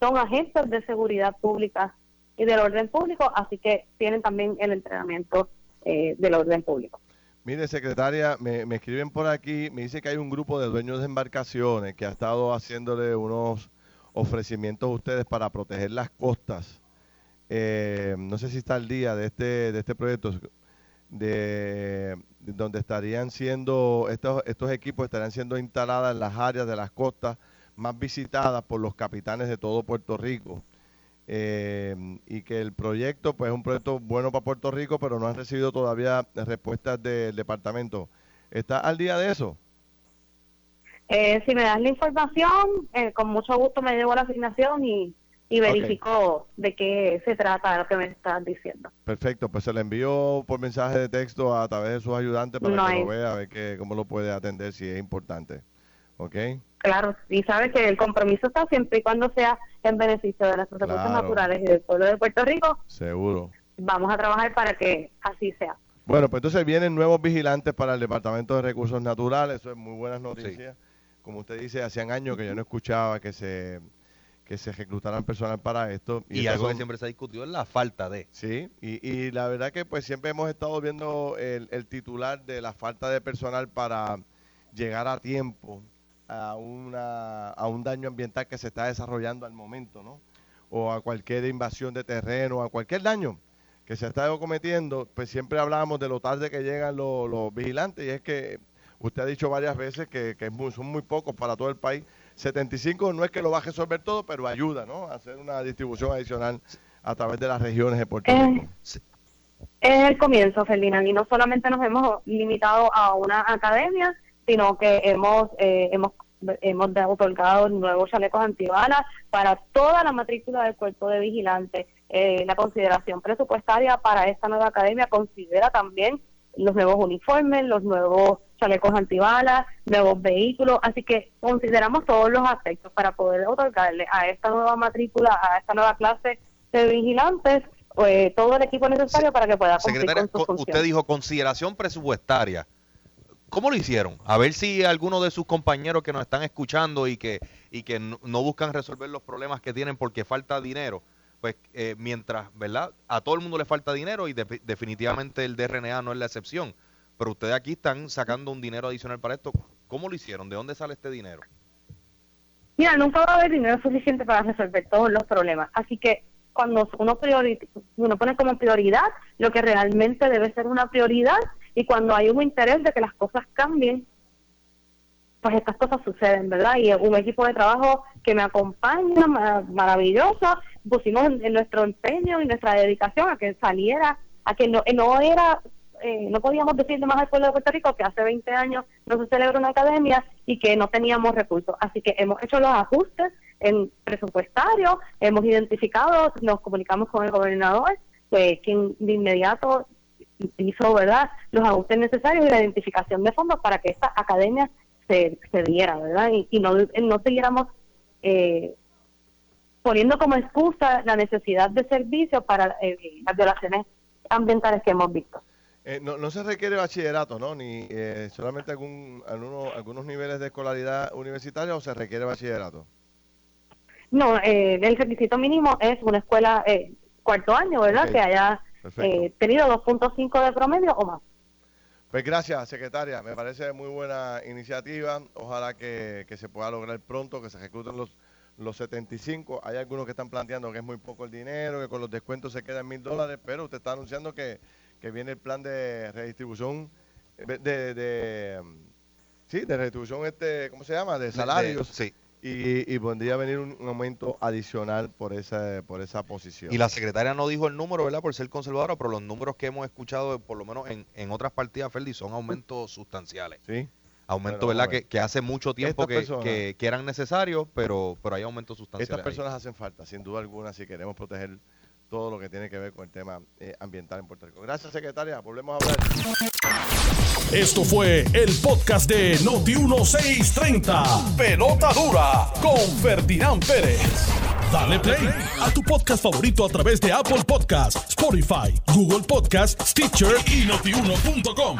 [SPEAKER 5] son agentes de seguridad pública y del orden público, así que tienen también el entrenamiento eh, del orden público.
[SPEAKER 2] Mire, secretaria, me, escriben por aquí, me dice que hay un grupo de dueños de embarcaciones que ha estado haciéndole unos ofrecimientos a ustedes para proteger las costas. Eh, no sé si está al día de este, de este proyecto, de, donde estarían siendo, estos, estos equipos estarían siendo instaladas en las áreas de las costas más visitadas por los capitanes de todo Puerto Rico. Eh, y que el proyecto pues es un proyecto bueno para Puerto Rico, pero no han recibido todavía respuestas del departamento. ¿Está al día de eso?
[SPEAKER 5] Eh, si me das la información, eh, con mucho gusto me llevo la asignación y, y verifico de qué se trata lo que me estás diciendo.
[SPEAKER 2] Perfecto, pues se le envío por mensaje de texto a través de sus ayudantes para que lo vea, a ver que, cómo lo puede atender si es importante. ¿Ok?
[SPEAKER 5] Claro, y sabe que el compromiso está siempre y cuando sea en beneficio de las recursos naturales y del pueblo de Puerto Rico.
[SPEAKER 2] Seguro.
[SPEAKER 5] Vamos a trabajar para que así sea.
[SPEAKER 2] Bueno, pues entonces vienen nuevos vigilantes para el Departamento de Recursos Naturales, eso es muy buenas noticias. Como usted dice, hacían años que yo no escuchaba que se que se reclutaran personal para esto.
[SPEAKER 3] Y, algo que siempre se ha discutido es la falta de.
[SPEAKER 2] Sí, y, y la verdad que pues siempre hemos estado viendo el, el titular de la falta de personal para llegar a tiempo a, una, a un daño ambiental que se está desarrollando al momento, ¿no? O a cualquier invasión de terreno, a cualquier daño que se está cometiendo, pues siempre hablamos de lo tarde que llegan los, vigilantes y es que usted ha dicho varias veces que, son muy pocos para todo el país. 75 no es que lo va a resolver todo, pero ayuda, ¿no? A hacer una distribución adicional a través de las regiones de Puerto eh, Rico.
[SPEAKER 5] es el comienzo, Felina, y no solamente nos hemos limitado a una academia, sino que hemos, eh, hemos hemos otorgado nuevos chalecos antibalas para toda la matrícula del cuerpo de vigilantes. Eh, la consideración presupuestaria para esta nueva academia considera también los nuevos uniformes, los nuevos chalecos antibalas, nuevos vehículos, así que consideramos todos los aspectos para poder otorgarle a esta nueva matrícula, a esta nueva clase de vigilantes, pues, todo el equipo necesario para que pueda cumplir con sus
[SPEAKER 3] Usted dijo consideración presupuestaria. ¿Cómo lo hicieron? A ver si alguno de sus compañeros que nos están escuchando y que, y que no, buscan resolver los problemas que tienen porque falta dinero, pues eh, mientras, ¿verdad? A todo el mundo le falta dinero y definitivamente el DRNA no es la excepción. Pero ustedes aquí están sacando un dinero adicional para esto. ¿Cómo lo hicieron? ¿De dónde sale este dinero?
[SPEAKER 5] Mira, nunca va a haber dinero suficiente para resolver todos los problemas. Así que cuando uno, uno pone como prioridad lo que realmente debe ser una prioridad y cuando hay un interés de que las cosas cambien, pues estas cosas suceden, ¿verdad? Y un equipo de trabajo que me acompaña, maravilloso, pusimos en, nuestro empeño y nuestra dedicación a que saliera, a que no, no era, eh, no podíamos decirle más al pueblo de Puerto Rico que hace 20 años no se celebra una academia y que no teníamos recursos. Así que hemos hecho los ajustes en presupuestario, hemos identificado, nos comunicamos con el gobernador, pues, quien de inmediato hizo verdad los ajustes necesarios y la identificación de fondos para que esta academia se, se diera, ¿verdad? Y, no, no siguiéramos eh, poniendo como excusa la necesidad de servicios para eh, las violaciones ambientales que hemos visto.
[SPEAKER 2] Eh, no, no se requiere bachillerato, ¿no? Ni eh, solamente algún, algunos, algunos niveles de escolaridad universitaria o se requiere bachillerato.
[SPEAKER 5] No, eh, el requisito mínimo es una escuela cuarto año, ¿verdad? Que haya tenido 2.5 de promedio o más.
[SPEAKER 2] Pues gracias, secretaria. Me parece muy buena iniciativa. Ojalá que, que se pueda lograr pronto, que se ejecuten los los 75. Hay algunos que están planteando que es muy poco el dinero, que con los descuentos se quedan mil dólares, pero usted está anunciando que, viene el plan de redistribución de, de, sí, de redistribución este, ¿cómo se llama? De salarios.
[SPEAKER 3] sí.
[SPEAKER 2] Y, y podría venir un, aumento adicional por esa, por esa posición.
[SPEAKER 3] Y la secretaria no dijo el número, ¿verdad? Por ser conservadora, pero los números que hemos escuchado, por lo menos en, en otras partidas, Ferdi, son aumentos sustanciales.
[SPEAKER 2] Sí.
[SPEAKER 3] Aumento, ¿verdad? Que, hace mucho tiempo que, que, eran necesarios, pero, pero hay aumentos sustanciales.
[SPEAKER 2] Estas personas hacen falta, sin duda alguna, si queremos proteger todo lo que tiene que ver con el tema eh, ambiental en Puerto Rico. Gracias, secretaria. Volvemos a hablar.
[SPEAKER 1] Esto fue el podcast de Noti1630. Pelota dura con Ferdinand Pérez. Dale play a tu podcast favorito a través de Apple Podcasts, Spotify, Google Podcasts, Stitcher y notiuno.com.